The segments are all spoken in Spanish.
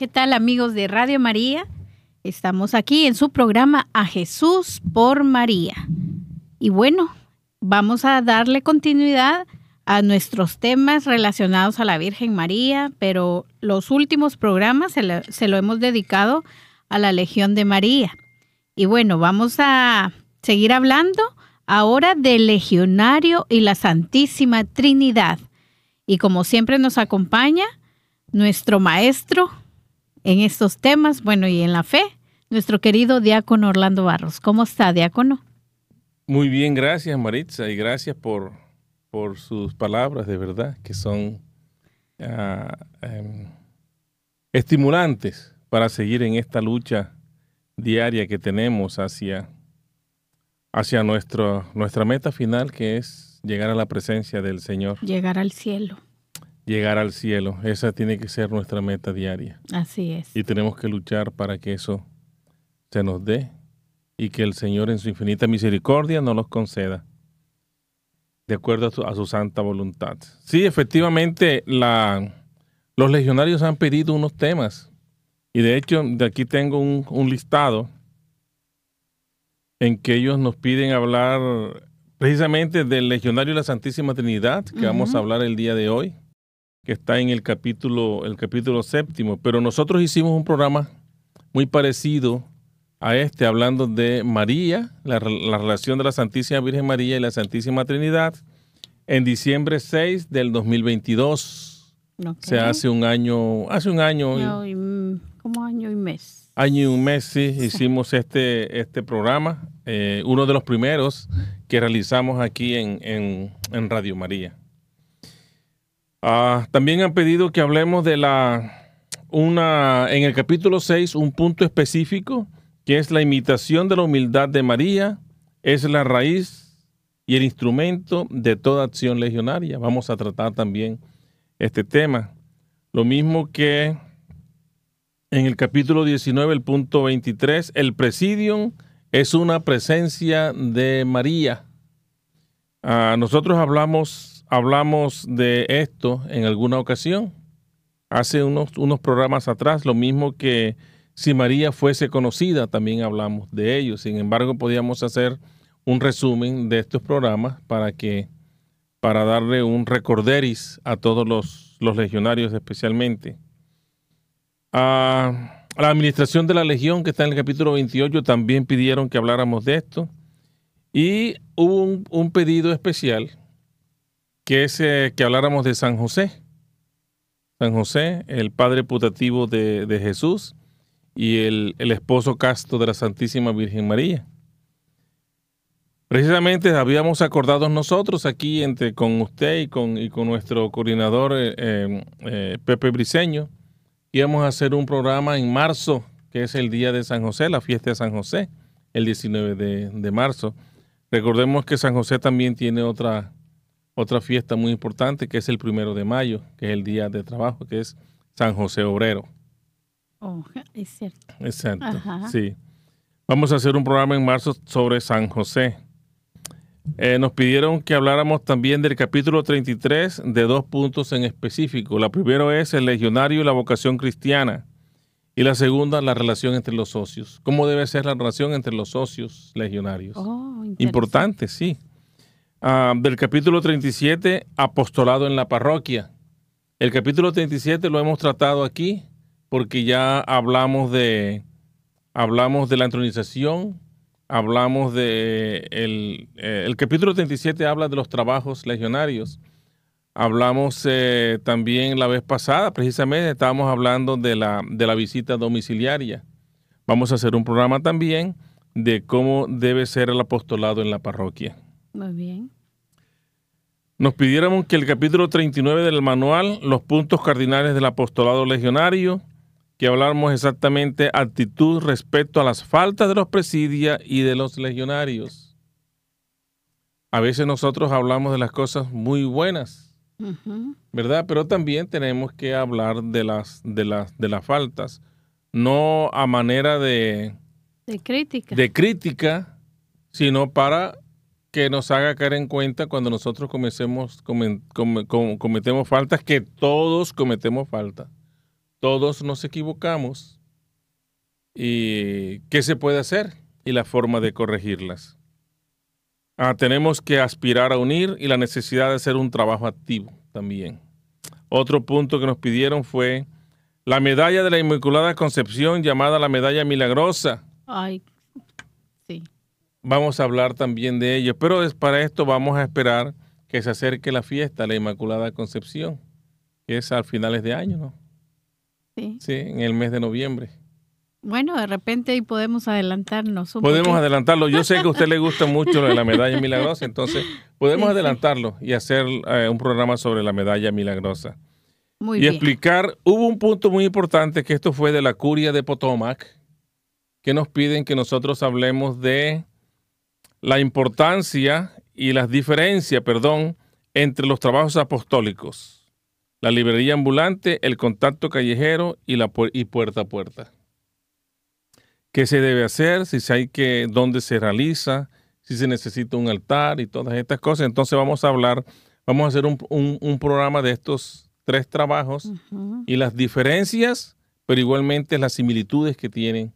¿Qué tal amigos de Radio María? Estamos aquí en su programa A Jesús por María. Y bueno, vamos a darle continuidad a nuestros temas relacionados a la Virgen María, pero los últimos programas se, lo hemos dedicado a la Legión de María. Y bueno, vamos a seguir hablando ahora del Legionario y la Santísima Trinidad. Y como siempre nos acompaña nuestro maestro en estos temas, bueno, y en la fe, nuestro querido diácono Orlando Barros. ¿Cómo está, diácono? Muy bien, gracias Maritza y gracias por, por sus palabras, de verdad, que son em, estimulantes para seguir en esta lucha diaria que tenemos hacia, hacia nuestro, nuestra meta final, que es llegar a la presencia del Señor. Llegar al cielo llegar al cielo. Esa tiene que ser nuestra meta diaria. Así es. Y tenemos que luchar para que eso se nos dé y que el Señor en su infinita misericordia nos los conceda de acuerdo a su, santa voluntad. Sí, efectivamente, la, los legionarios han pedido unos temas y de hecho de aquí tengo un, listado en que ellos nos piden hablar precisamente del legionario de la Santísima Trinidad, que vamos a hablar el día de hoy que está en el capítulo, el capítulo séptimo, pero nosotros hicimos un programa muy parecido a este, hablando de María, la, relación de la Santísima Virgen María y la Santísima Trinidad, en diciembre 6 del 2022. Se hace un año, hace un año. como año y mes. Año y un mes, sí, hicimos este, este programa, eh, uno de los primeros que realizamos aquí en, en Radio María. Ah, también han pedido que hablemos de la una en el capítulo 6 un punto específico que es la imitación de la humildad de María, es la raíz y el instrumento de toda acción legionaria. Vamos a tratar también este tema. Lo mismo que en el capítulo 19, el punto 23, el presidium es una presencia de María. Ah, nosotros hablamos hablamos de esto en alguna ocasión, hace unos, unos programas atrás, lo mismo que si María fuese conocida, también hablamos de ello. Sin embargo, podíamos hacer un resumen de estos programas para que para darle un recorderis a todos los, los legionarios especialmente. A, la administración de la legión, que está en el capítulo 28, también pidieron que habláramos de esto. Y hubo un, un pedido especial que es eh, que habláramos de San José. San José, el padre putativo de, Jesús y el, esposo casto de la Santísima Virgen María. Precisamente habíamos acordado nosotros aquí entre con usted y con, y con nuestro coordinador eh, eh, Pepe Briceño, íbamos a hacer un programa en marzo, que es el día de San José, la fiesta de San José, el 19 de, de marzo. Recordemos que San José también tiene otra, otra fiesta muy importante que es el primero de mayo, que es el día de trabajo, que es San José Obrero. Oh, es cierto. Exacto, sí. Vamos a hacer un programa en marzo sobre San José. Eh, nos pidieron que habláramos también del capítulo 33 de dos puntos en específico. La primera es el legionario y la vocación cristiana. Y la segunda, la relación entre los socios. ¿Cómo debe ser la relación entre los socios legionarios? Oh, Importante, sí. Ah, del capítulo 37, apostolado en la parroquia. El capítulo 37 lo hemos tratado aquí porque ya hablamos de, hablamos de la entronización, hablamos de el, eh, el capítulo 37 habla de los trabajos legionarios. Hablamos eh, también la vez pasada, precisamente estábamos hablando de la, de la visita domiciliaria. Vamos a hacer un programa también de cómo debe ser el apostolado en la parroquia. Muy bien. Nos pidiéramos que el capítulo 39 del manual, los puntos cardinales del apostolado legionario, que habláramos exactamente actitud respecto a las faltas de los presidia y de los legionarios. A veces nosotros hablamos de las cosas muy buenas, ¿verdad? Pero también tenemos que hablar de las, de las, de las faltas, no a manera de, de crítica. De crítica, sino para que nos haga caer en cuenta cuando nosotros comencemos, cometemos faltas, que todos cometemos faltas. todos nos equivocamos y qué se puede hacer y la forma de corregirlas. Ah, tenemos que aspirar a unir y la necesidad de hacer un trabajo activo también. Otro punto que nos pidieron fue la medalla de la Inmaculada Concepción llamada la medalla milagrosa. Ay. Vamos a hablar también de ello, pero para esto vamos a esperar que se acerque la fiesta la Inmaculada Concepción, que es a finales de año, ¿no? Sí. Sí, en el mes de noviembre. Bueno, de repente ahí podemos adelantarnos. Un Podemos poquito. adelantarlo. Yo sé que a usted le gusta mucho lo de la medalla milagrosa, entonces podemos Sí, sí. adelantarlo y hacer eh, un programa sobre la medalla milagrosa. Muy y bien. explicar, hubo un punto muy importante que esto fue de la curia de Potomac, que nos piden que nosotros hablemos de la importancia y las diferencias, perdón, entre los trabajos apostólicos, la librería ambulante, el contacto callejero y la pu- y puerta a puerta. ¿Qué se debe hacer? Si se hay que, dónde se realiza, si se necesita un altar y todas estas cosas. Entonces vamos a hablar, vamos a hacer un, un- un programa de estos tres trabajos y las diferencias, pero igualmente las similitudes que tienen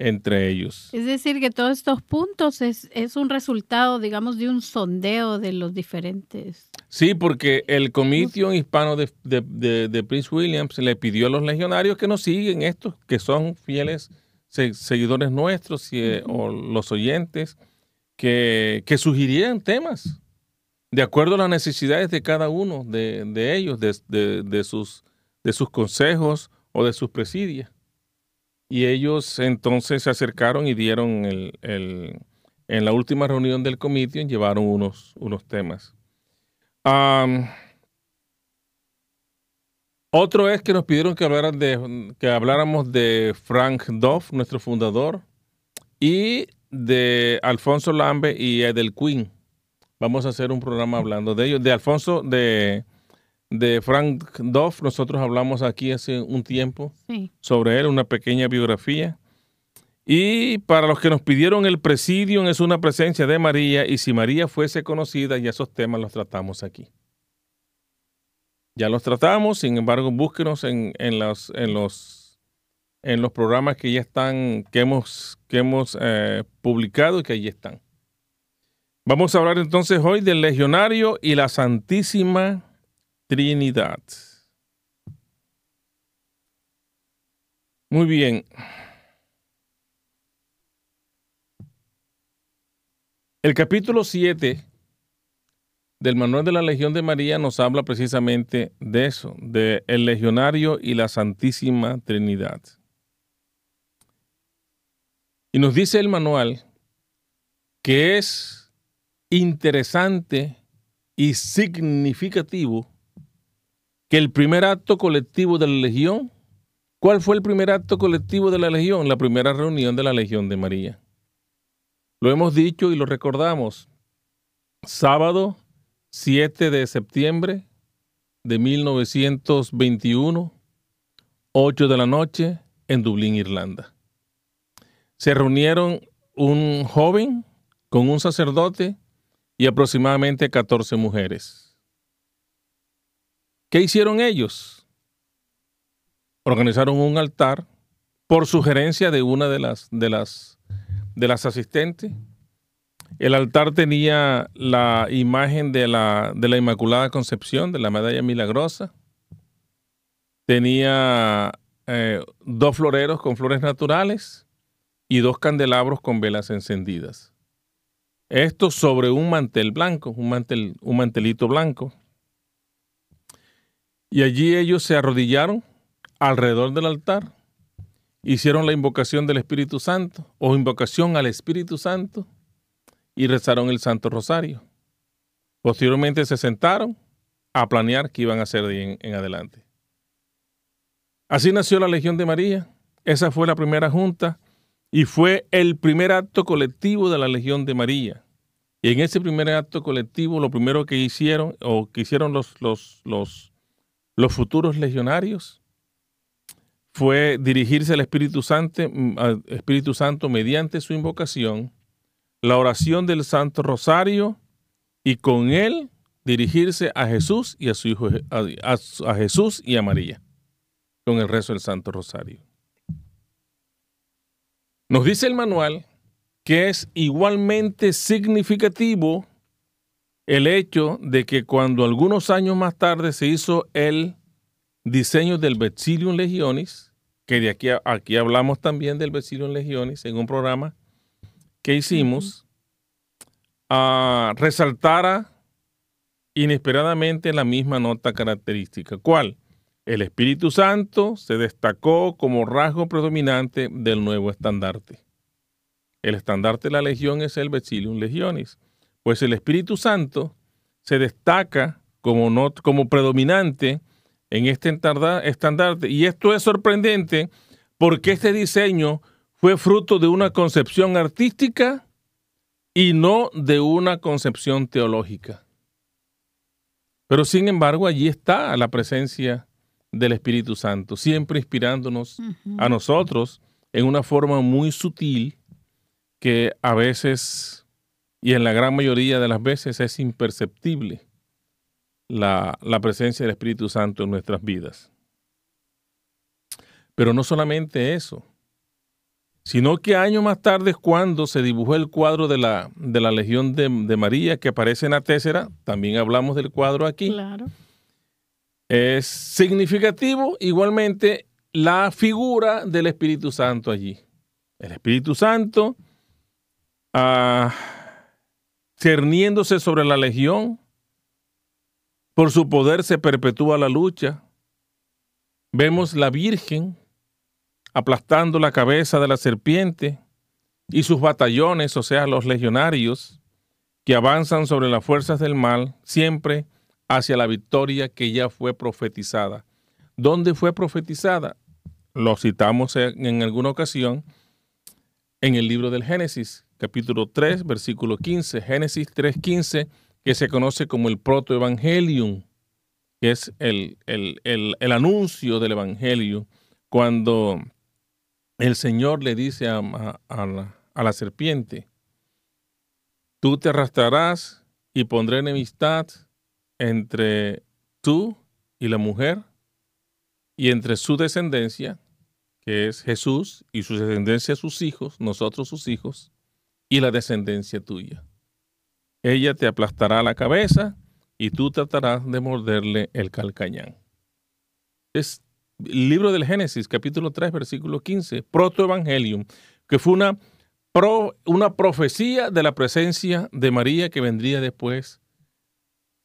entre ellos. Es decir, que todos estos puntos es, es un resultado, digamos, de un sondeo de los diferentes. Sí, porque el Comitión Hispano de, de- de- de Prince William le pidió a los legionarios que nos siguen estos, que son fieles se- seguidores nuestros y, eh, o los oyentes, que, que sugirieran temas de acuerdo a las necesidades de cada uno de, de ellos, de sus, de sus consejos o de sus presidias. Y ellos entonces se acercaron y dieron el, el- en la última reunión del comité, llevaron unos, unos temas. Otro es que nos pidieron que, hablaran de, que habláramos de Frank Duff, nuestro fundador, y de Alfonso Lambe y Edel Quinn. Vamos a hacer un programa hablando de ellos. De Alfonso, de, de Frank Duff, nosotros hablamos aquí hace un tiempo Sí. sobre él, una pequeña biografía. Y para los que nos pidieron el presidium es una presencia de María y si María fuese conocida, ya esos temas los tratamos aquí. Ya los tratamos, sin embargo, búsquenos en, en los, en, los, en los programas que ya están, que hemos, que hemos eh, publicado y que allí están. Vamos a hablar entonces hoy del legionario y la Santísima Trinidad. Muy bien. El capítulo 7 del Manual de la Legión de María nos habla precisamente de eso, de el legionario y la Santísima Trinidad. Y nos dice el manual que es interesante y significativo que el primer acto colectivo de la Legión, ¿cuál fue el primer acto colectivo de la Legión? La primera reunión de la Legión de María. Lo hemos dicho y lo recordamos. Sábado 7 de septiembre de 1921, 8 de la noche, en Dublín, Irlanda. Se reunieron un joven con un sacerdote y aproximadamente 14 mujeres. ¿Qué hicieron ellos? Organizaron un altar por sugerencia de una de las, de las, de las asistentes. El altar tenía la imagen de la, de la Inmaculada Concepción, de la medalla milagrosa. Tenía eh, dos floreros con flores naturales y dos candelabros con velas encendidas. Esto sobre un mantel blanco, un, mantel, un mantelito blanco. Y allí ellos se arrodillaron alrededor del altar, hicieron la invocación del Espíritu Santo o invocación al Espíritu Santo y rezaron el Santo Rosario. Posteriormente se sentaron a planear qué iban a hacer en, en adelante. Así nació la Legión de María. Esa fue la primera junta y fue el primer acto colectivo de la Legión de María. Y en ese primer acto colectivo, lo primero que hicieron, o que hicieron los, los, los, los futuros legionarios, fue dirigirse al Espíritu Santo, al Espíritu Santo mediante su invocación, la oración del Santo Rosario y con él dirigirse a Jesús y a su hijo, a Jesús y a María. con el rezo del Santo Rosario. Nos dice el manual que es igualmente significativo el hecho de que cuando algunos años más tarde se hizo el diseño del Vexilium Legionis, que de aquí, aquí hablamos también del Vexilium Legionis en un programa que hicimos, uh, resaltara inesperadamente la misma nota característica. ¿Cuál? El Espíritu Santo se destacó como rasgo predominante del nuevo estandarte. El estandarte de la Legión es el Vexilium Legionis. Pues el Espíritu Santo se destaca como, como predominante en este estandarte. Y esto es sorprendente porque este diseño fue fruto de una concepción artística y no de una concepción teológica. Pero sin embargo, allí está la presencia del Espíritu Santo, siempre inspirándonos a nosotros en una forma muy sutil que a veces y en la gran mayoría de las veces es imperceptible la, la presencia del Espíritu Santo en nuestras vidas. Pero no solamente eso, sino que años más tarde cuando se dibujó el cuadro de la, de la Legión de, María que aparece en la Tésera, también hablamos del cuadro aquí. Claro. Es significativo igualmente la figura del Espíritu Santo allí. El Espíritu Santo ah, cerniéndose sobre la Legión, por su poder se perpetúa la lucha. Vemos la Virgen aplastando la cabeza de la serpiente y sus batallones, o sea, los legionarios, que avanzan sobre las fuerzas del mal, siempre hacia la victoria que ya fue profetizada. ¿Dónde fue profetizada? Lo citamos en alguna ocasión en el libro del Génesis, capítulo 3, versículo 15, Génesis 3.15, que se conoce como el protoevangelium, que es el, el, el anuncio del evangelio, cuando el Señor le dice a, la, serpiente, tú te arrastrarás y pondré enemistad entre tú y la mujer y entre su descendencia, que es Jesús, y su descendencia sus hijos, nosotros sus hijos, y la descendencia tuya. Ella te aplastará la cabeza y tú tratarás de morderle el calcañán. Es libro del Génesis, capítulo 3, versículo 15, protoevangelium, que fue una, una profecía de la presencia de María que vendría después,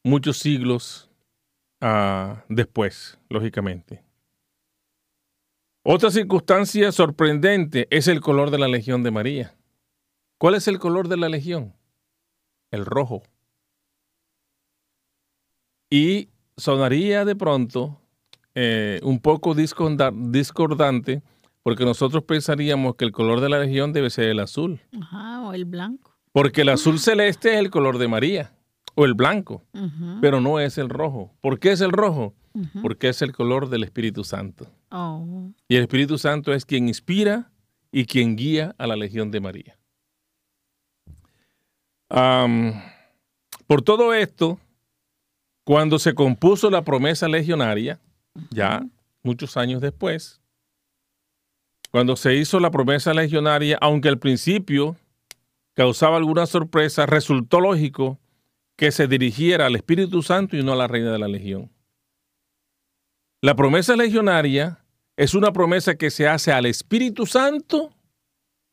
muchos siglos ah, después, lógicamente. Otra circunstancia sorprendente es el color de la legión de María. ¿Cuál es el color de la legión? El rojo. Y sonaría de pronto eh, un poco discordante porque nosotros pensaríamos que el color de la legión debe ser el azul. Ajá, o el blanco. Porque el azul celeste es el color de María, o el blanco, pero no es el rojo. ¿Por qué es el rojo? Porque es el color del Espíritu Santo. Oh. Y el Espíritu Santo es quien inspira y quien guía a la legión de María. Por todo esto, cuando se compuso la promesa legionaria, ya muchos años después, cuando se hizo la promesa legionaria, aunque al principio causaba alguna sorpresa, resultó lógico que se dirigiera al Espíritu Santo y no a la reina de la legión. La promesa legionaria es una promesa que se hace al Espíritu Santo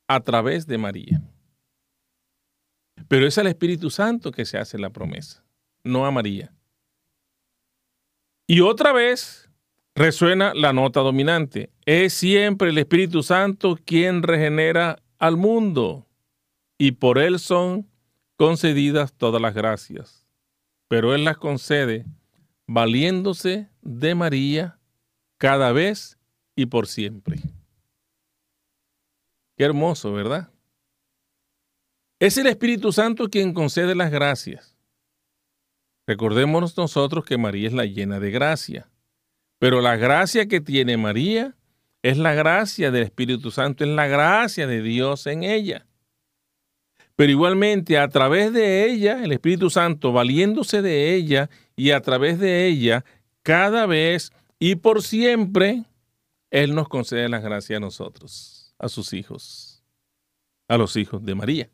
a través de María. Pero es al Espíritu Santo que se hace la promesa, no a María. Y otra vez, resuena la nota dominante. Es siempre el Espíritu Santo quien regenera al mundo y por él son concedidas todas las gracias. Pero él las concede valiéndose de María cada vez y por siempre. Qué hermoso, ¿verdad? Es el Espíritu Santo quien concede las gracias. Recordémonos nosotros que María es la llena de gracia. Pero la gracia que tiene María es la gracia del Espíritu Santo, es la gracia de Dios en ella. Pero igualmente a través de ella, el Espíritu Santo, valiéndose de ella y a través de ella, cada vez y por siempre, Él nos concede la gracia a nosotros, a sus hijos, a los hijos de María.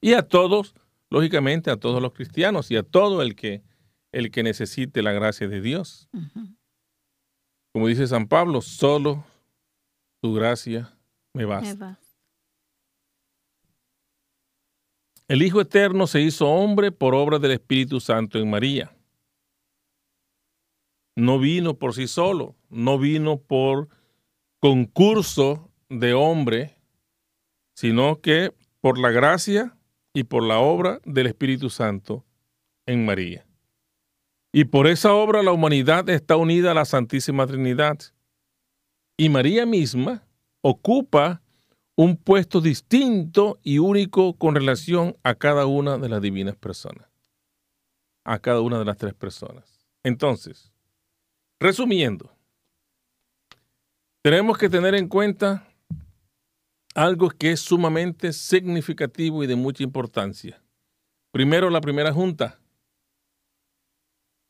Y a todos, lógicamente, a todos los cristianos y a todo el que, el que necesite la gracia de Dios. Como dice San Pablo, solo tu gracia me basta. El Hijo Eterno se hizo hombre por obra del Espíritu Santo en María. No vino por sí solo, no vino por concurso de hombre, sino que por la gracia y por la obra del Espíritu Santo en María. Y por esa obra la humanidad está unida a la Santísima Trinidad. Y María misma ocupa un puesto distinto y único con relación a cada una de las divinas personas, a cada una de las tres personas. Entonces, resumiendo, tenemos que tener en cuenta algo que es sumamente significativo y de mucha importancia. Primero, la primera junta.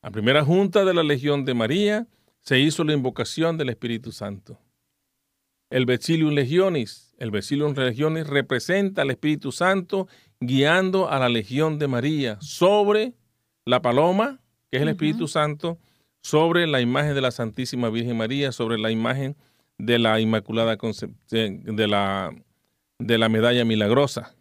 La primera junta de la Legión de María se hizo la invocación del Espíritu Santo. El Becilium Legionis, el Becilium Legionis representa al Espíritu Santo guiando a la Legión de María sobre la paloma, que es el Espíritu Santo, sobre la imagen de la Santísima Virgen María, sobre la imagen de la Inmaculada Concepción, de la, de la medalla milagrosa.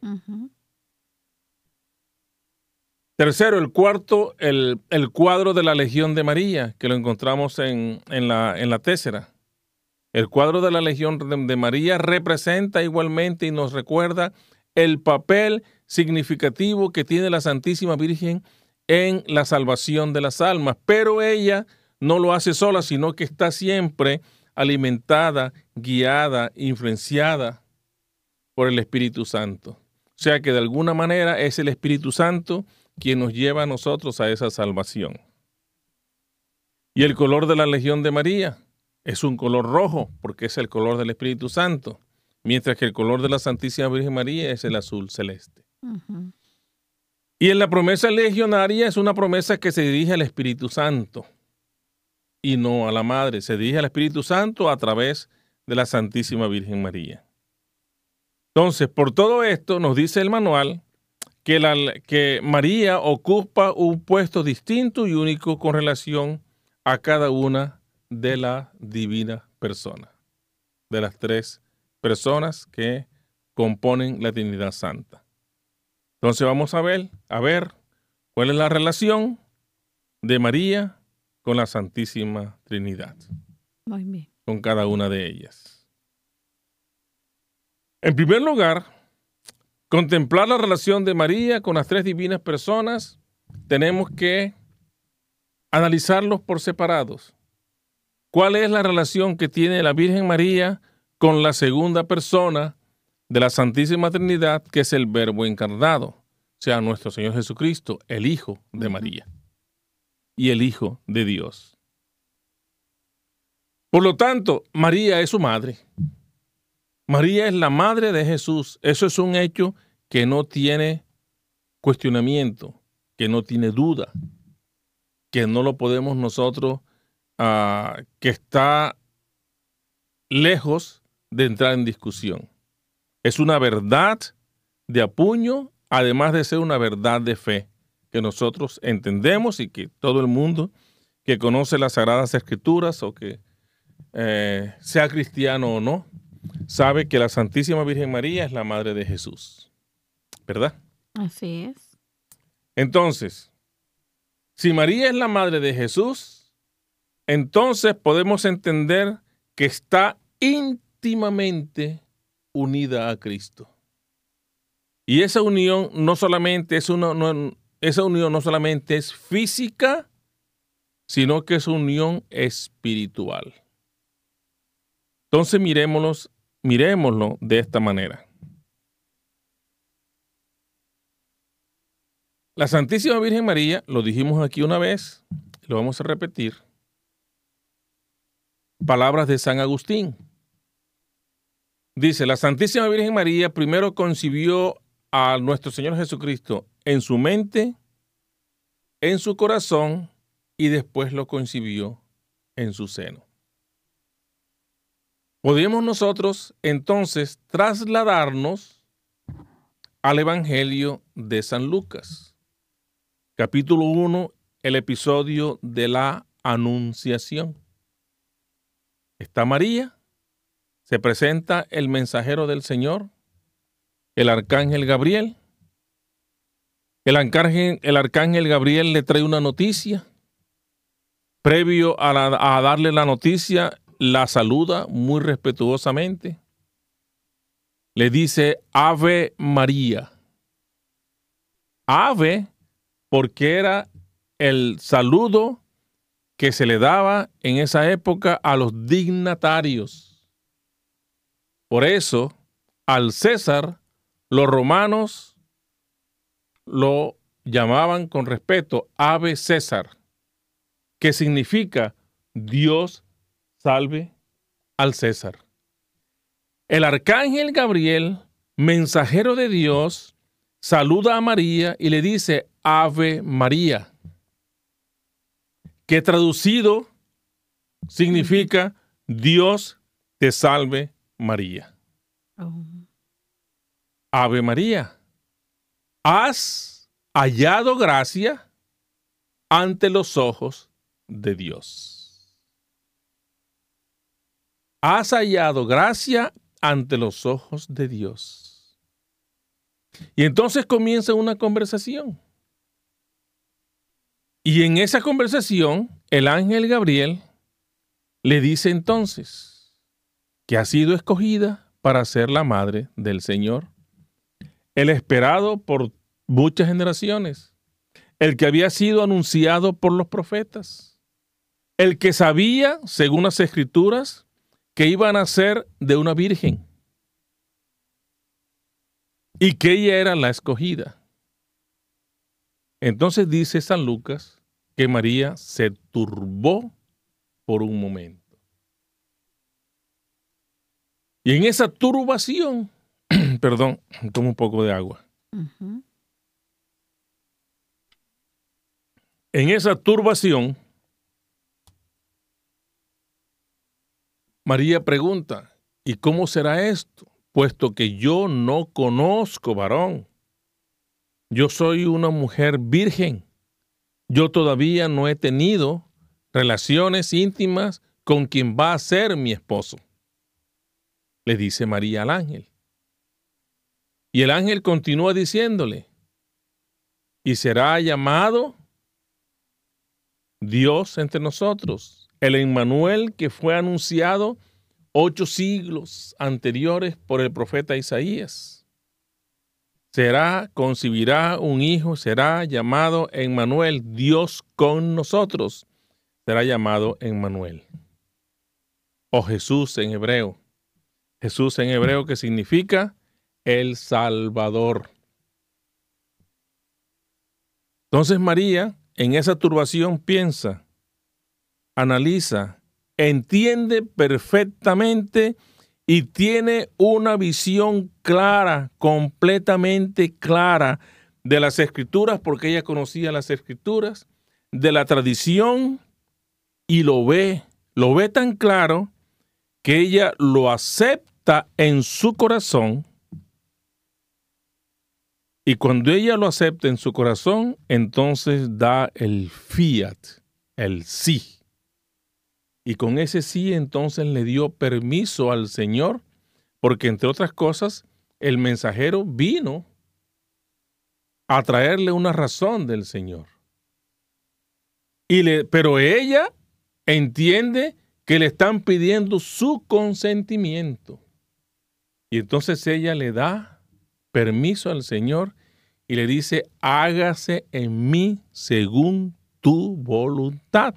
Tercero, el cuarto, el, cuadro de la Legión de María, que lo encontramos en, la, en la tésera. El cuadro de la Legión de María representa igualmente y nos recuerda el papel significativo que tiene la Santísima Virgen en la salvación de las almas, pero ella no lo hace sola, sino que está siempre alimentada, guiada, influenciada por el Espíritu Santo. O sea que de alguna manera es el Espíritu Santo quien nos lleva a nosotros a esa salvación. Y el color de la Legión de María es un color rojo porque es el color del Espíritu Santo, mientras que el color de la Santísima Virgen María es el azul celeste. Y en la promesa legionaria es una promesa que se dirige al Espíritu Santo y no a la Madre, se dirige al Espíritu Santo a través de la Santísima Virgen María. Entonces, por todo esto nos dice el manual que, la, que María ocupa un puesto distinto y único con relación a cada una de la divina persona, de las tres personas que componen la Trinidad Santa. Entonces vamos a ver, a ver cuál es la relación de María con la Santísima Trinidad. Muy bien. Con cada una de ellas. En primer lugar, contemplar la relación de María con las tres divinas personas, tenemos que analizarlos por separados. ¿Cuál es la relación que tiene la Virgen María con la segunda persona de la Santísima Trinidad, que es el Verbo encarnado, o sea, nuestro Señor Jesucristo, el Hijo de María y el Hijo de Dios? Por lo tanto, María es su madre. María es la madre de Jesús. Eso es un hecho que no tiene cuestionamiento, que no tiene duda, que no lo podemos nosotros Ah, que está lejos de entrar en discusión. Es una verdad de apuño, además de ser una verdad de fe, que nosotros entendemos y que todo el mundo que conoce las Sagradas Escrituras o que eh, sea cristiano o no, sabe que la Santísima Virgen María es la Madre de Jesús. ¿Verdad? Así es. Entonces, si María es la Madre de Jesús, entonces podemos entender que está íntimamente unida a Cristo. Y esa unión no solamente es una, esa unión no solamente es física, sino que es unión espiritual. Entonces miremoslo, miremoslo de esta manera. La Santísima Virgen María, lo dijimos aquí una vez, lo vamos a repetir, palabras de San Agustín. Dice, la Santísima Virgen María primero concibió a nuestro Señor Jesucristo en su mente, en su corazón y después lo concibió en su seno. podemos nosotros entonces trasladarnos al Evangelio de San Lucas, capítulo 1, el episodio de la Anunciación. Está María, se presenta el mensajero del Señor, el arcángel Gabriel. El arcángel, el arcángel Gabriel le trae una noticia. Previo a, a darle la noticia, la saluda muy respetuosamente. Le dice Ave María. Ave porque era el saludo que se le daba en esa época a los dignatarios. Por eso, al César, los romanos lo llamaban con respeto Ave César, que significa Dios salve al César. El arcángel Gabriel, mensajero de Dios, saluda a María y le dice Ave María, que traducido significa Dios te salve María. Oh. Ave María, has hallado gracia ante los ojos de Dios has hallado gracia ante los ojos de Dios. Y entonces comienza una conversación. Y en esa conversación, el ángel Gabriel le dice entonces que ha sido escogida para ser la madre del Señor, el esperado por muchas generaciones, el que había sido anunciado por los profetas, el que sabía, según las escrituras, que iban a ser de una virgen y que ella era la escogida. Entonces dice San Lucas que María se turbó por un momento. Y en esa turbación, perdón, tomo un poco de agua. En esa turbación, María pregunta, ¿y cómo será esto? Puesto que yo no conozco varón. Yo soy una mujer virgen. Yo todavía no he tenido relaciones íntimas con quien va a ser mi esposo. Le dice María al ángel. Y el ángel continúa diciéndole, y será llamado Dios entre nosotros el Emmanuel que fue anunciado ocho siglos anteriores por el profeta Isaías. Será, concibirá un hijo, será llamado Emmanuel, Dios con nosotros. Será llamado Emmanuel. O Jesús en hebreo. Jesús en hebreo que significa el Salvador. Entonces María en esa turbación piensa, analiza, entiende perfectamente y tiene una visión clara, completamente clara de las escrituras, porque ella conocía las escrituras, de la tradición, y lo ve, lo ve tan claro que ella lo acepta en su corazón. Y cuando ella lo acepta en su corazón, entonces da el fiat, el sí. Y con ese sí entonces le dio permiso al Señor, porque entre otras cosas, el mensajero vino a traerle una razón del Señor. Y le, pero ella entiende que le están pidiendo su consentimiento. Y entonces ella le da permiso al Señor y le dice, hágase en mí según tu voluntad.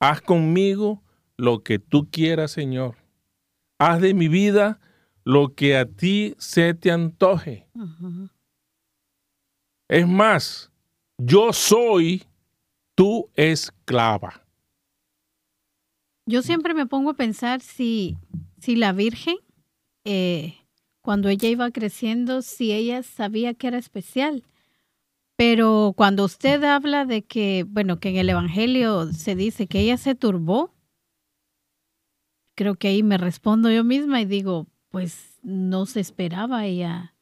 Haz conmigo lo que tú quieras, Señor. Haz de mi vida lo que a ti se te antoje. Es más, yo soy tu esclava. Yo siempre me pongo a pensar si, si la Virgen, eh, cuando ella iba creciendo, si ella sabía que era especial. Pero cuando usted habla de que, bueno, que en el Evangelio se dice que ella se turbó, creo que ahí me respondo yo misma y digo, pues no se esperaba ella.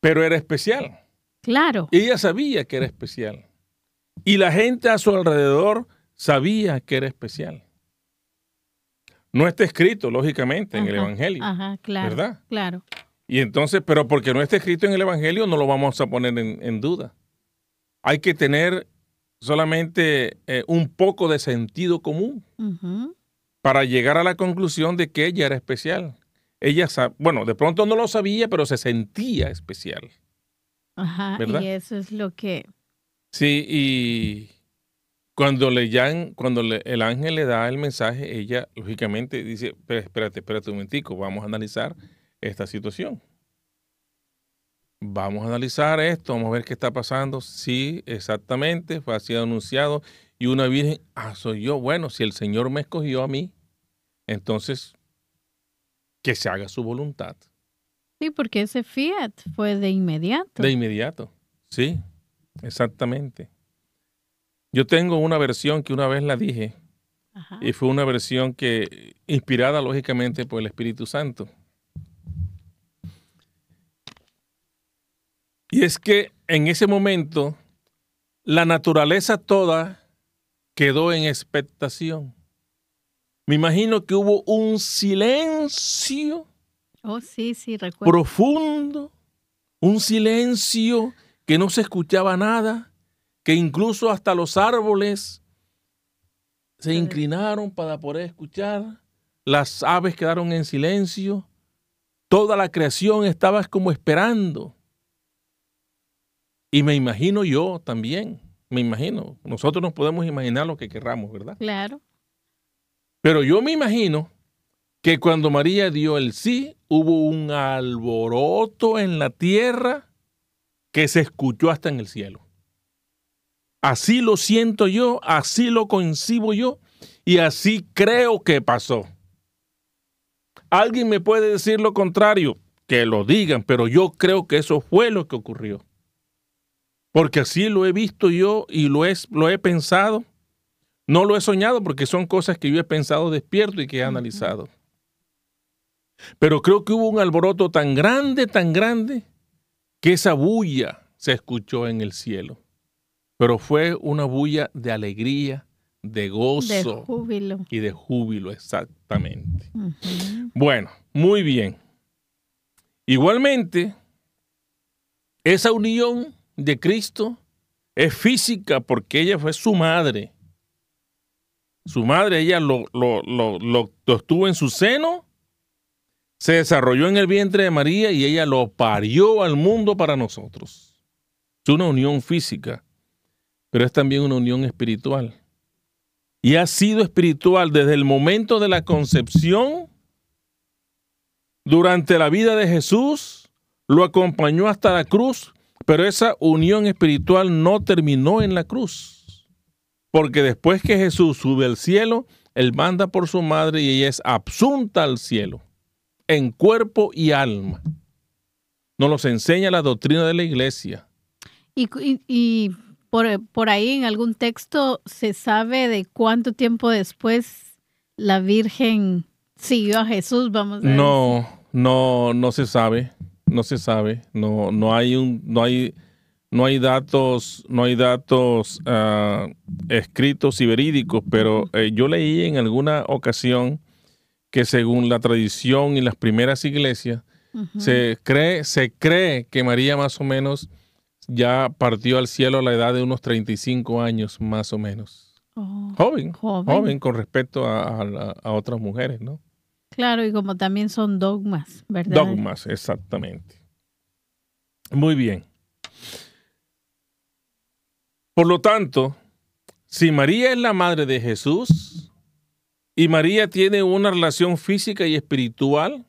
Pero era especial. Claro. Ella sabía que era especial. Y la gente a su alrededor sabía que era especial. No está escrito, lógicamente, en el Evangelio. Ajá, claro. ¿Verdad? Claro. Y entonces, pero porque no está escrito en el Evangelio, no lo vamos a poner en, duda. Hay que tener solamente eh, un poco de sentido común para llegar a la conclusión de que ella era especial. Ella, bueno, de pronto no lo sabía, pero se sentía especial. Ajá, y eso es lo que... Sí, y cuando le cuando el ángel le da el mensaje, ella lógicamente dice, espérate, espérate un momentico, vamos a analizar esta situación. Vamos a analizar esto, vamos a ver qué está pasando. Sí, exactamente, fue así anunciado. Y una virgen, ah, soy yo. Bueno, si el Señor me escogió a mí, entonces que se haga su voluntad. Sí, porque ese fiat fue de inmediato. De inmediato, sí, exactamente. Yo tengo una versión que una vez la dije, y fue una versión que, inspirada lógicamente por el Espíritu Santo. Y es que en ese momento la naturaleza toda quedó en expectación. Me imagino que hubo un silencio oh, sí, sí, profundo, un silencio que no se escuchaba nada, que incluso hasta los árboles se inclinaron para poder escuchar, las aves quedaron en silencio, toda la creación estaba como esperando y me imagino yo también, me imagino. Nosotros nos podemos imaginar lo que querramos, ¿verdad? Claro. Pero yo me imagino que cuando María dio el sí, hubo un alboroto en la tierra que se escuchó hasta en el cielo. Así lo siento yo, así lo concibo yo y así creo que pasó. Alguien me puede decir lo contrario, que lo digan, pero yo creo que eso fue lo que ocurrió porque así lo he visto yo y lo he, lo he pensado. No lo he soñado porque son cosas que yo he pensado despierto y que he analizado. Pero creo que hubo un alboroto tan grande, tan grande, que esa bulla se escuchó en el cielo. Pero fue una bulla de alegría, de gozo de júbilo. y de júbilo, exactamente. Bueno, muy bien. Igualmente, esa unión de Cristo es física porque ella fue su madre. Su madre, ella lo, lo, lo, lo, estuvo en su seno, se desarrolló en el vientre de María y ella lo parió al mundo para nosotros. Es una unión física, pero es también una unión espiritual. Y ha sido espiritual desde el momento de la concepción, durante la vida de Jesús, lo acompañó hasta la cruz pero esa unión espiritual no terminó en la cruz. Porque después que Jesús sube al cielo, Él manda por su madre y ella es absunta al cielo, en cuerpo y alma. Nos los enseña la doctrina de la iglesia. Y, por, ahí en algún texto se sabe de cuánto tiempo después la Virgen siguió a Jesús, vamos a No, no, no se sabe no se sabe, no, no hay un, no hay, no hay datos, no hay datos ah, escritos y verídicos, pero eh, yo leí en alguna ocasión que según la tradición y las primeras iglesias, se cree, se cree que María más o menos ya partió al cielo a la edad de unos 35 años, más o menos. Oh, joven, joven, con respecto a, a otras mujeres, ¿no? Claro, y como también son dogmas, ¿verdad? Dogmas, exactamente. Muy bien. Por lo tanto, si María es la madre de Jesús y María tiene una relación física y espiritual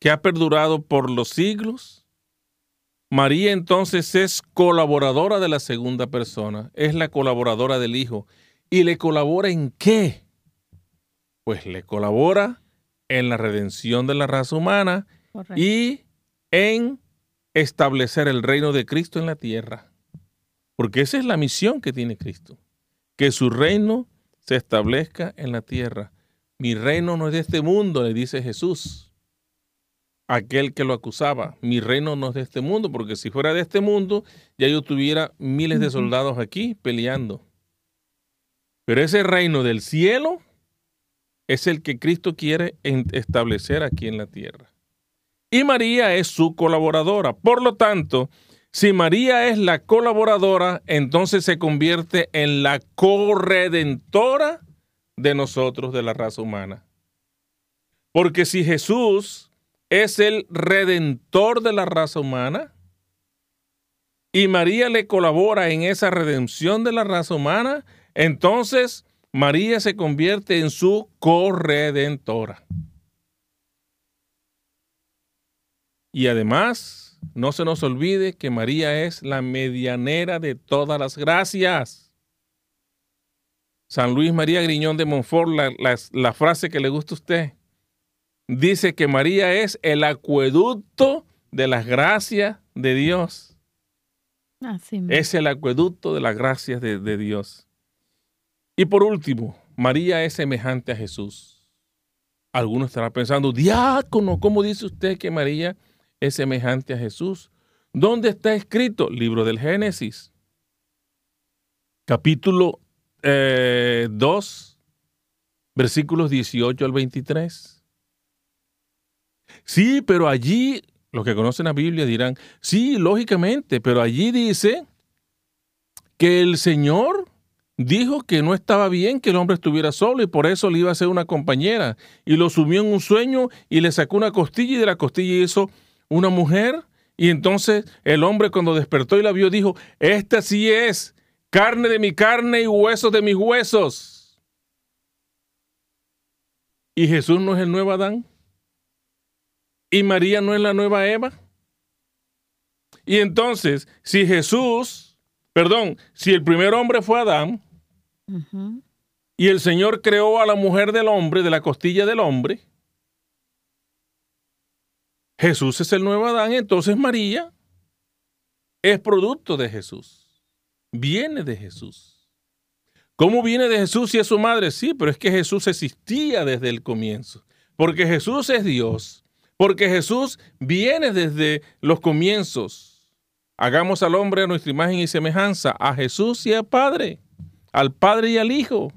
que ha perdurado por los siglos, María entonces es colaboradora de la segunda persona, es la colaboradora del Hijo. ¿Y le colabora en qué? Pues le colabora en la redención de la raza humana y en establecer el reino de Cristo en la tierra. Porque esa es la misión que tiene Cristo, que su reino se establezca en la tierra. Mi reino no es de este mundo, le dice Jesús. Aquel que lo acusaba, mi reino no es de este mundo, porque si fuera de este mundo, ya yo tuviera miles de soldados aquí peleando. Pero ese reino del cielo es el que Cristo quiere establecer aquí en la tierra. Y María es su colaboradora. Por lo tanto, si María es la colaboradora, entonces se convierte en la corredentora de nosotros, de la raza humana. Porque si Jesús es el redentor de la raza humana y María le colabora en esa redención de la raza humana, entonces María se convierte en su corredentora. Y además, no se nos olvide que María es la medianera de todas las gracias. San Luis María Griñón de Montfort, la, frase que le gusta a usted, dice que María es el acueducto de las gracias de Dios. es el acueducto de las gracias de, de Dios. Y por último, María es semejante a Jesús. Algunos estarán pensando, diácono, ¿cómo dice usted que María es semejante a Jesús. ¿Dónde está escrito? Libro del Génesis, capítulo 2, eh, versículos 18 al 23. Sí, pero allí, los que conocen la Biblia dirán, sí, lógicamente, pero allí dice que el Señor dijo que no estaba bien que el hombre estuviera solo y por eso le iba a hacer una compañera y lo sumió en un sueño y le sacó una costilla y de la costilla hizo una mujer y entonces el hombre cuando despertó y la vio dijo, esta sí es carne de mi carne y huesos de mis huesos. ¿Y Jesús no es el nuevo Adán? ¿Y María no es la nueva Eva? Y entonces, si Jesús, perdón, si el primer hombre fue Adán, y el Señor creó a la mujer del hombre, de la costilla del hombre, Jesús es el nuevo Adán, entonces María es producto de Jesús. Viene de Jesús. ¿Cómo viene de Jesús si es su madre? Sí, pero es que Jesús existía desde el comienzo. Porque Jesús es Dios. Porque Jesús viene desde los comienzos. Hagamos al hombre a nuestra imagen y semejanza, a Jesús y al Padre, al Padre y al Hijo,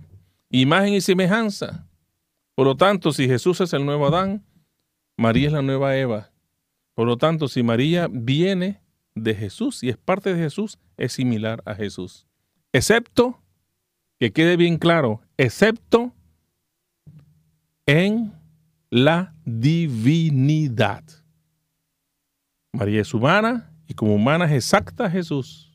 imagen y semejanza. Por lo tanto, si Jesús es el nuevo Adán, María es la nueva Eva por lo tanto, si María viene de Jesús y es parte de Jesús, es similar a Jesús. Excepto, que quede bien claro, excepto en la divinidad. María es humana y como humana es exacta a Jesús.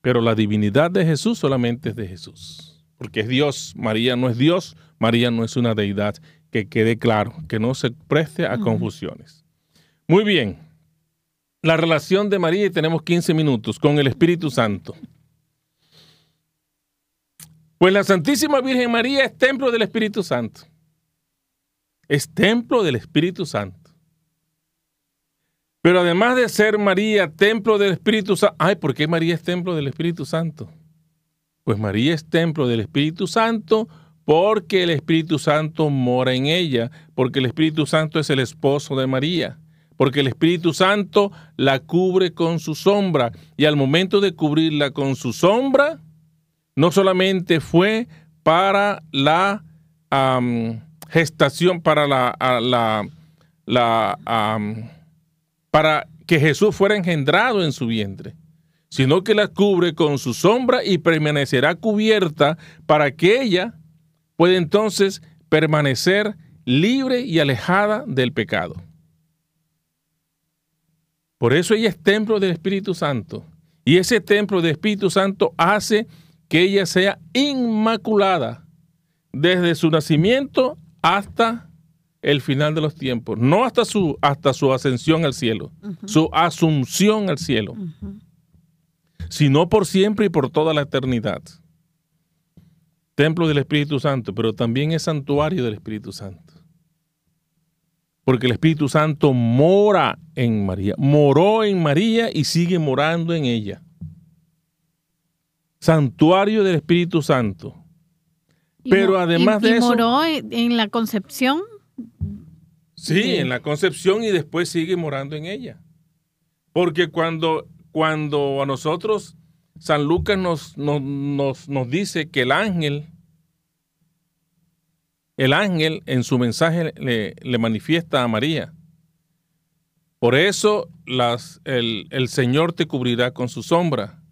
Pero la divinidad de Jesús solamente es de Jesús. Porque es Dios. María no es Dios. María no es una deidad. Que quede claro, que no se preste a confusiones. Muy bien. La relación de María, y tenemos 15 minutos, con el Espíritu Santo. Pues la Santísima Virgen María es templo del Espíritu Santo. Es templo del Espíritu Santo. Pero además de ser María templo del Espíritu Santo, ay, ¿por qué María es templo del Espíritu Santo? Pues María es templo del Espíritu Santo porque el Espíritu Santo mora en ella, porque el Espíritu Santo es el esposo de María porque el Espíritu Santo la cubre con su sombra. Y al momento de cubrirla con su sombra, no solamente fue para la gestación, para la, para que Jesús fuera engendrado en su vientre, sino que la cubre con su sombra y permanecerá cubierta para que ella pueda entonces permanecer libre y alejada del pecado. Por eso ella es templo del Espíritu Santo. Y ese templo del Espíritu Santo hace que ella sea inmaculada desde su nacimiento hasta el final de los tiempos, no hasta su, hasta su ascensión al cielo, su asunción al cielo, sino por siempre y por toda la eternidad. Templo del Espíritu Santo, pero también es santuario del Espíritu Santo porque el Espíritu Santo mora en María, moró en María y sigue morando en ella. Santuario del Espíritu Santo. Pero además de eso... moró en la concepción. Sí, en la concepción y después sigue morando en ella. Porque cuando, cuando a nosotros San Lucas nos, nos, nos dice que el ángel el ángel en su mensaje le, manifiesta a María. Por eso las, el, el, Señor te cubrirá con su sombra.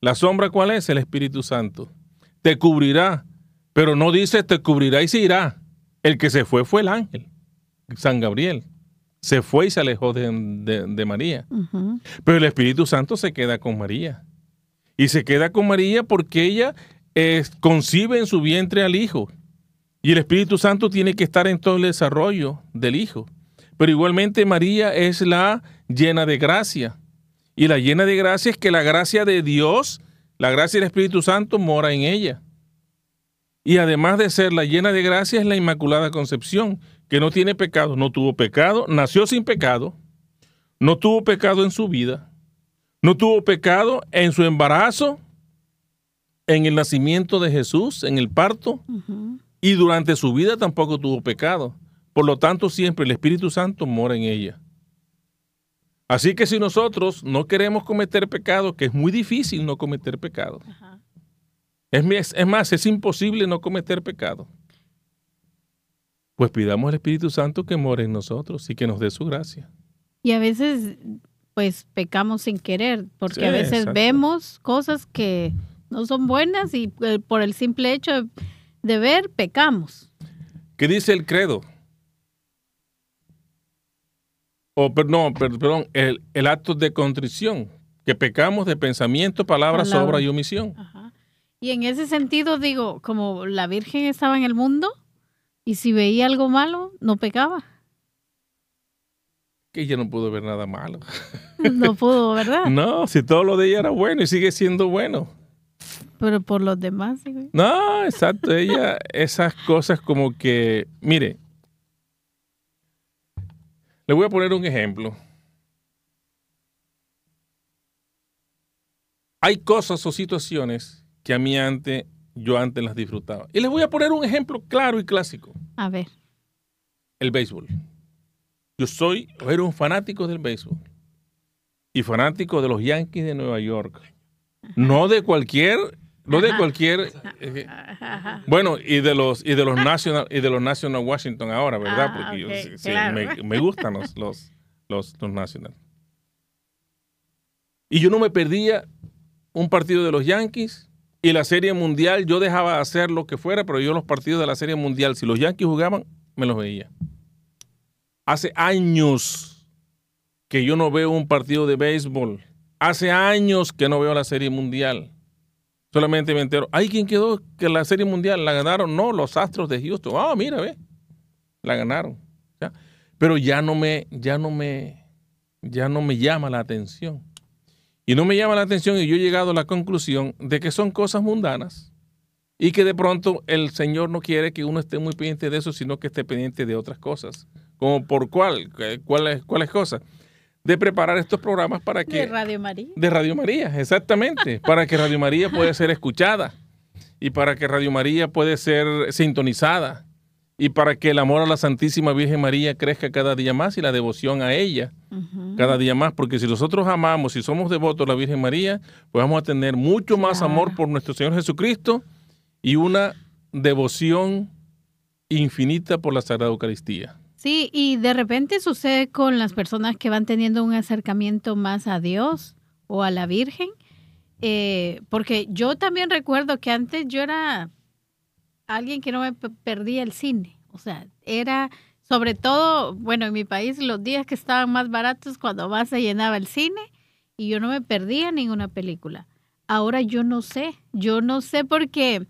¿La sombra cuál es? El Espíritu Santo. Te cubrirá, pero no dice te cubrirá y se irá. El que se fue fue el ángel, San Gabriel. Se fue y se alejó de, María. Pero el Espíritu Santo se queda con María. Y se queda con María porque ella concibe en su vientre al Hijo. Y el Espíritu Santo tiene que estar en todo el desarrollo del Hijo. Pero igualmente María es la llena de gracia. Y la llena de gracia es que la gracia de Dios, la gracia del Espíritu Santo mora en ella. Y además de ser la llena de gracia es la Inmaculada Concepción, que no tiene pecado, no tuvo pecado, nació sin pecado, no tuvo pecado en su vida, no tuvo pecado en su embarazo, en el nacimiento de Jesús, en el parto, y durante su vida tampoco tuvo pecado. Por lo tanto, siempre el Espíritu Santo mora en ella. Así que si nosotros no queremos cometer pecado, que es muy difícil no cometer pecado, es, es más, es imposible no cometer pecado, pues pidamos al Espíritu Santo que more en nosotros y que nos dé su gracia. Y a veces, pues pecamos sin querer, porque a veces vemos cosas que no son buenas y eh, por el simple hecho de de ver, pecamos. ¿Qué dice el credo? O, no, perdón, el, el, acto de contrición, que pecamos de pensamiento, palabra, obra y omisión. Y en ese sentido digo, como la Virgen estaba en el mundo y si veía algo malo, no pecaba. Que ella no pudo ver nada malo. No pudo, ¿verdad? no, si todo lo de ella era bueno y sigue siendo bueno. Pero por los demás, No, exacto. Ella, esas cosas como que, mire, le voy a poner un ejemplo. Hay cosas o situaciones que a mí antes, yo antes las disfrutaba. Y les voy a poner un ejemplo claro y clásico. A ver. El béisbol. Yo soy, era un fanático del béisbol. Y fanático de los Yankees de Nueva York. No de cualquier no de cualquier eh, bueno y de los y de los national y de los national Washington ahora verdad ah, porque me, gustan los los, los, national y yo no me perdía un partido de los Yankees y la serie mundial yo dejaba de hacer lo que fuera pero yo los partidos de la serie mundial si los Yankees jugaban me los veía hace años que yo no veo un partido de béisbol hace años que no veo la serie mundial Solamente me entero. ¿Hay quien quedó que la Serie Mundial la ganaron? No, los Astros de Houston. Ah, mira, ve. La ganaron. Pero ya no me, ya no me, ya no me llama la atención. Y no me llama la atención y yo he llegado a la conclusión de que son cosas mundanas y que de pronto el Señor no quiere que uno esté muy pendiente de eso, sino que esté pendiente de otras cosas. Como por cuál, cuáles cuáles cosas de preparar estos programas para que... De Radio María. De Radio María, exactamente. para que Radio María pueda ser escuchada y para que Radio María pueda ser sintonizada y para que el amor a la Santísima Virgen María crezca cada día más y la devoción a ella cada día más, porque si nosotros amamos y somos devotos a la Virgen María, pues vamos a tener mucho más amor por nuestro Señor Jesucristo y una devoción infinita por la Sagrada Eucaristía. Sí, y de repente sucede con las personas que van teniendo un acercamiento más a Dios o a la Virgen, eh, porque yo también recuerdo que antes yo era alguien que no me perdía el cine, o sea, era sobre todo, bueno, en mi país los días que estaban más baratos cuando más se llenaba el cine y yo no me perdía ninguna película. Ahora yo no sé, yo no sé por qué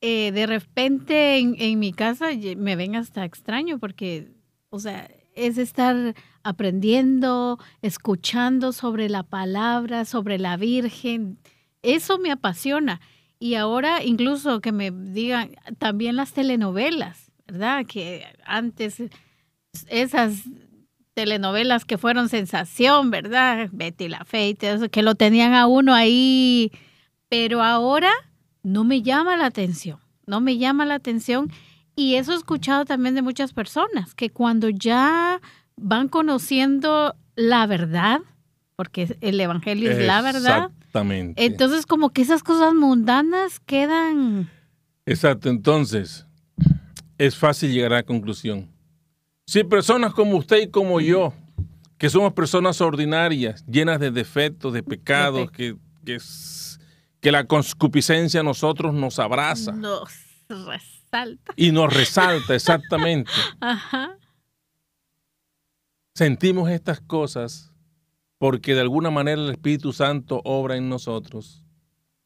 eh, de repente en, mi casa me ven hasta extraño porque, o sea, es estar aprendiendo, escuchando sobre la palabra, sobre la Virgen. Eso me apasiona. Y ahora incluso que me digan también las telenovelas, ¿verdad? Que antes esas telenovelas que fueron sensación, ¿verdad? Betty la que lo tenían a uno ahí, pero ahora no me llama la atención. no me llama la atención. Y eso he escuchado también de muchas personas, que cuando ya van conociendo la verdad, porque el Evangelio es la verdad. Exactamente. Entonces como que esas cosas mundanas quedan... Exacto, entonces es fácil llegar a la conclusión. Si personas como usted y como yo, que somos personas ordinarias, llenas de defectos, de pecados, que, que, que la concupiscencia a nosotros nos abraza. Nos resalta. Y nos resalta, exactamente. Ajá. Sentimos estas cosas porque de alguna manera el Espíritu Santo obra en nosotros.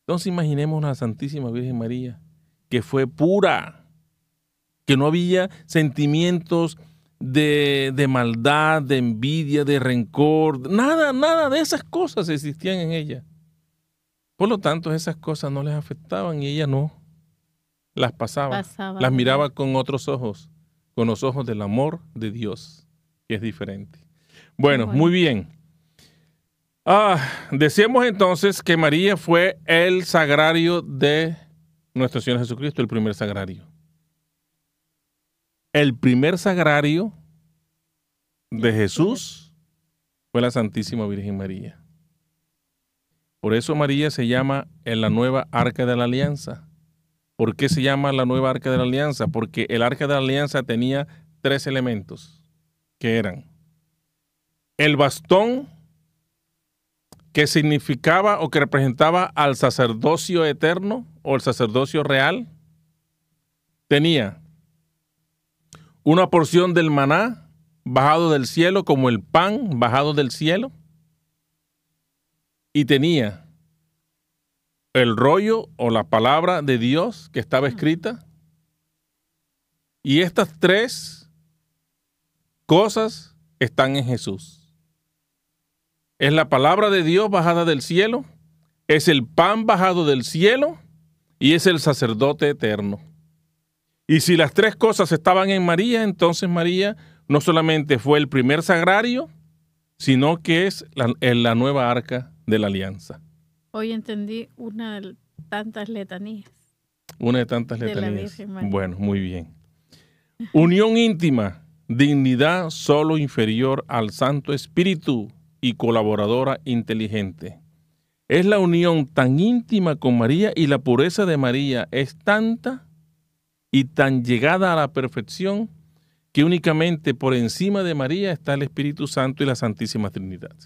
Entonces imaginemos a la Santísima Virgen María, que fue pura, que no había sentimientos de, de, maldad, de envidia, de rencor, nada, nada de esas cosas existían en ella. Por lo tanto, esas cosas no les afectaban y ella no las pasaba, Pasaba. las miraba con otros ojos, con los ojos del amor de Dios, que es diferente. Bueno, Bueno. muy bien. Ah, decíamos entonces que María fue el sagrario de nuestro Señor Jesucristo, el primer sagrario. El primer sagrario de Jesús fue la Santísima Virgen María. Por eso María se llama en la nueva arca de la alianza. ¿Por qué se llama la nueva arca de la alianza? Porque el arca de la alianza tenía tres elementos, que eran el bastón, que significaba o que representaba al sacerdocio eterno o el sacerdocio real. Tenía una porción del maná bajado del cielo como el pan bajado del cielo. Y tenía el rollo o la palabra de Dios que estaba escrita. Y estas tres cosas están en Jesús. Es la palabra de Dios bajada del cielo, es el pan bajado del cielo y es el sacerdote eterno. Y si las tres cosas estaban en María, entonces María no solamente fue el primer sagrario, sino que es la, nueva arca de la alianza. Hoy entendí una de tantas letanías. Una de tantas De letanías. Bueno, muy bien. Unión íntima, dignidad solo inferior al Santo Espíritu y colaboradora inteligente. Es la unión tan íntima con María y la pureza de María es tanta y tan llegada a la perfección que únicamente por encima de María está el Espíritu Santo y la Santísima Trinidad.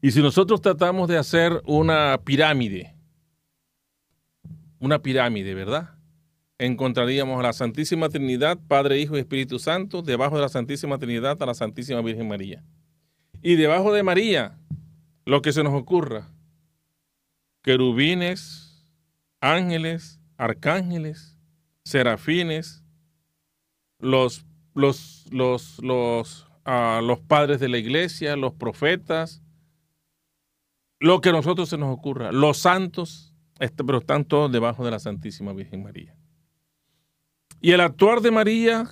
Y si nosotros tratamos de hacer una pirámide, una pirámide, ¿verdad? Encontraríamos a la Santísima Trinidad, Padre, Hijo y Espíritu Santo, debajo de la Santísima Trinidad a la Santísima Virgen María. Y debajo de María, lo que se nos ocurra, querubines, ángeles, arcángeles, serafines, los, los, los, los, ah, los padres de la iglesia, los profetas, lo que a nosotros se nos ocurra, los santos, este, pero están todos debajo de la Santísima Virgen María. Y el actuar de María,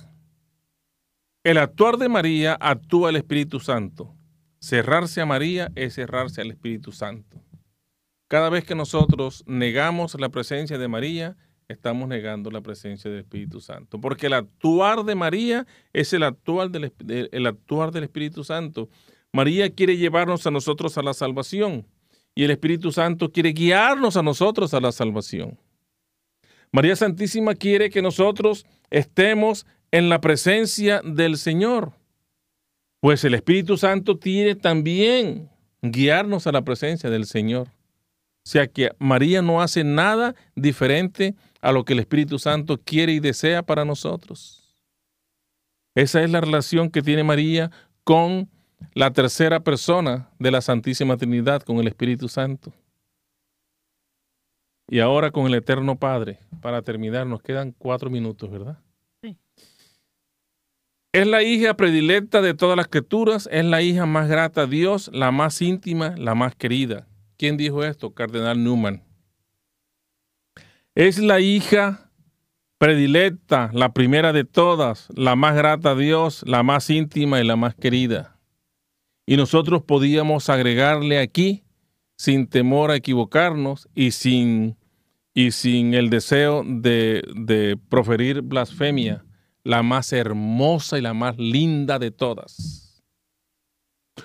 el actuar de María actúa el Espíritu Santo. Cerrarse a María es cerrarse al Espíritu Santo. Cada vez que nosotros negamos la presencia de María, estamos negando la presencia del Espíritu Santo. Porque el actuar de María es el actuar del, el actuar del Espíritu Santo. María quiere llevarnos a nosotros a la salvación y el Espíritu Santo quiere guiarnos a nosotros a la salvación. María Santísima quiere que nosotros estemos en la presencia del Señor. Pues el Espíritu Santo quiere también guiarnos a la presencia del Señor. O sea que María no hace nada diferente a lo que el Espíritu Santo quiere y desea para nosotros. Esa es la relación que tiene María con la tercera persona de la Santísima Trinidad, con el Espíritu Santo. Y ahora con el Eterno Padre, para terminar, nos quedan cuatro minutos, ¿verdad? Es la hija predilecta de todas las criaturas, es la hija más grata a Dios, la más íntima, la más querida. ¿Quién dijo esto? Cardenal Newman. Es la hija predilecta, la primera de todas, la más grata a Dios, la más íntima y la más querida. Y nosotros podíamos agregarle aquí, sin temor a equivocarnos y sin, y sin el deseo de, de proferir blasfemia, la más hermosa y la más linda de todas,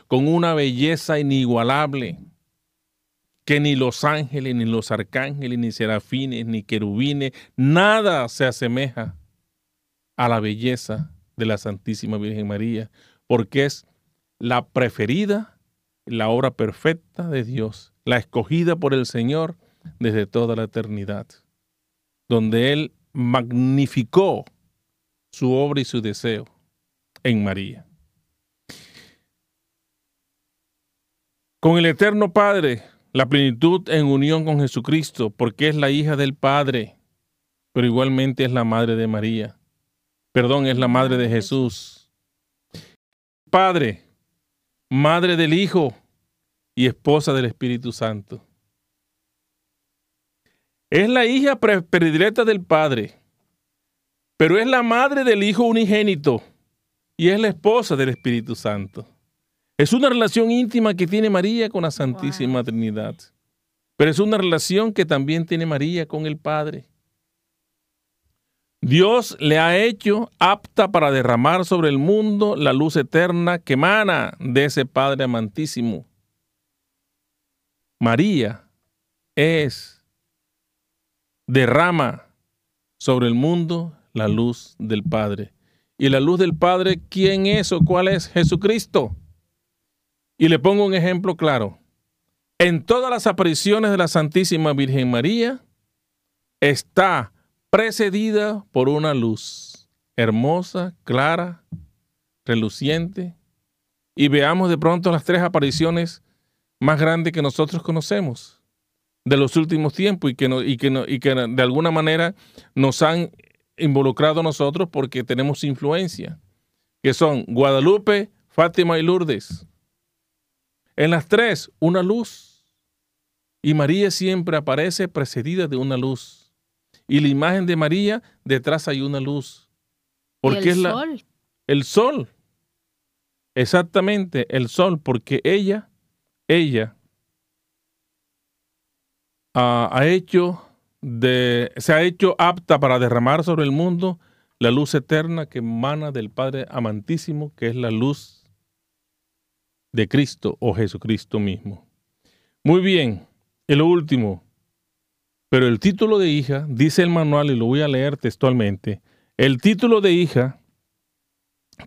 con una belleza inigualable que ni los ángeles, ni los arcángeles, ni serafines, ni querubines, nada se asemeja a la belleza de la Santísima Virgen María, porque es la preferida, la obra perfecta de Dios, la escogida por el Señor desde toda la eternidad, donde Él magnificó su obra y su deseo en María. Con el Eterno Padre, la plenitud en unión con Jesucristo, porque es la hija del Padre, pero igualmente es la madre de María. Perdón, es la madre de Jesús. Padre, madre del Hijo y esposa del Espíritu Santo. Es la hija predilecta del Padre, pero es la madre del Hijo unigénito y es la esposa del Espíritu Santo. Es una relación íntima que tiene María con la Santísima Trinidad, pero es una relación que también tiene María con el Padre. Dios le ha hecho apta para derramar sobre el mundo la luz eterna que emana de ese Padre amantísimo. María es, derrama sobre el mundo la luz del Padre. Y la luz del Padre, ¿quién es o cuál es? Jesucristo. Y le pongo un ejemplo claro. En todas las apariciones de la Santísima Virgen María está precedida por una luz hermosa, clara, reluciente. Y veamos de pronto las tres apariciones más grandes que nosotros conocemos de los últimos tiempos y que, y que, y que de alguna manera nos han involucrado a nosotros porque tenemos influencia, que son Guadalupe, Fátima y Lourdes. En las tres, una luz. Y María siempre aparece precedida de una luz y la imagen de María, detrás hay una luz. Porque el es sol. El sol. Exactamente, el sol, porque ella, ella ha hecho de, se ha hecho apta para derramar sobre el mundo la luz eterna que emana del Padre amantísimo, que es la luz de Cristo o Jesucristo mismo. Muy bien, y lo último, pero el título de hija, dice el manual y lo voy a leer textualmente, el título de hija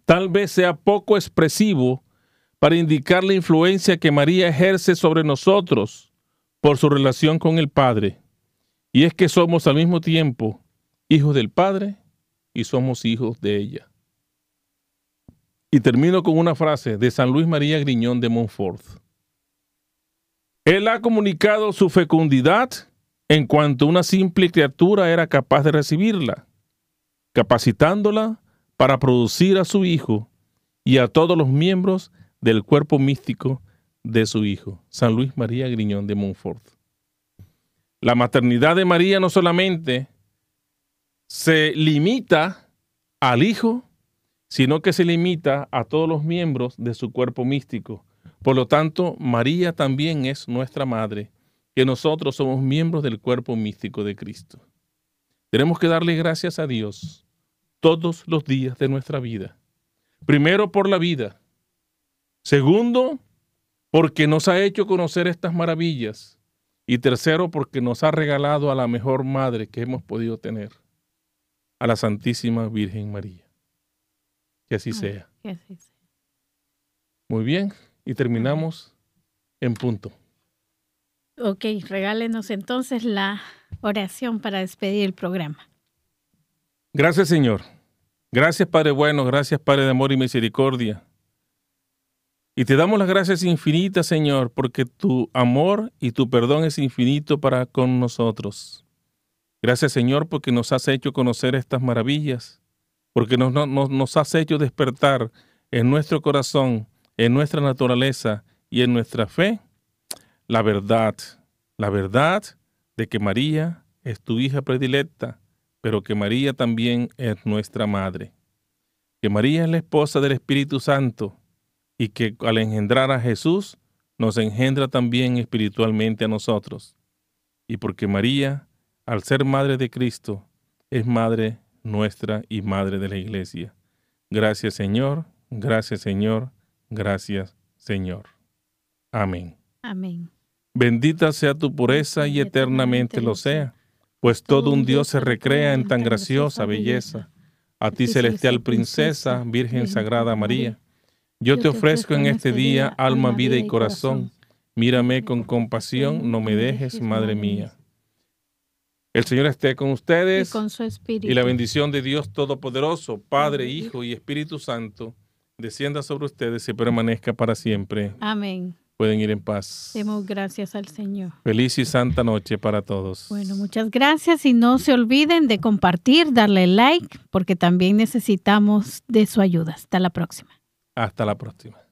tal vez sea poco expresivo para indicar la influencia que María ejerce sobre nosotros por su relación con el Padre. Y es que somos al mismo tiempo hijos del Padre y somos hijos de ella. Y termino con una frase de San Luis María Griñón de Montfort. Él ha comunicado su fecundidad en cuanto una simple criatura era capaz de recibirla, capacitándola para producir a su Hijo y a todos los miembros del cuerpo místico de su Hijo, San Luis María Griñón de Montfort. La maternidad de María no solamente se limita al Hijo, sino que se limita a todos los miembros de su cuerpo místico. Por lo tanto, María también es nuestra Madre que nosotros somos miembros del cuerpo místico de Cristo. Tenemos que darle gracias a Dios todos los días de nuestra vida. Primero por la vida. Segundo, porque nos ha hecho conocer estas maravillas. Y tercero, porque nos ha regalado a la mejor madre que hemos podido tener, a la Santísima Virgen María. Que así sea. Que así sea. Muy bien, y terminamos en punto. Ok, regálenos entonces la oración para despedir el programa. Gracias, Señor. Gracias, Padre bueno. Gracias, Padre de amor y misericordia. Y te damos las gracias infinitas, Señor, porque tu amor y tu perdón es infinito para con nosotros. Gracias, Señor, porque nos has hecho conocer estas maravillas, porque nos, nos, nos has hecho despertar en nuestro corazón, en nuestra naturaleza y en nuestra fe la verdad, la verdad de que María es tu hija predilecta, pero que María también es nuestra madre, que María es la esposa del Espíritu Santo y que al engendrar a Jesús nos engendra también espiritualmente a nosotros, y porque María al ser madre de Cristo, es madre nuestra y madre de la iglesia. Gracias Señor, gracias Señor, gracias Señor. Amén. Amén. Bendita sea tu pureza y eternamente lo sea, pues todo un Dios se recrea en tan graciosa belleza. A ti celestial princesa, Virgen Sagrada María, yo te ofrezco en este día alma, vida y corazón. Mírame con compasión, no me dejes, Madre mía. El Señor esté con ustedes. Y con su espíritu. Y la bendición de Dios Todopoderoso, Padre, Hijo y Espíritu Santo, descienda sobre ustedes y permanezca para siempre. Amén. Pueden ir en paz. Demos gracias al Señor. Feliz y santa noche para todos. Bueno, muchas gracias y no se olviden de compartir, darle like, porque también necesitamos de su ayuda. Hasta la próxima. Hasta la próxima.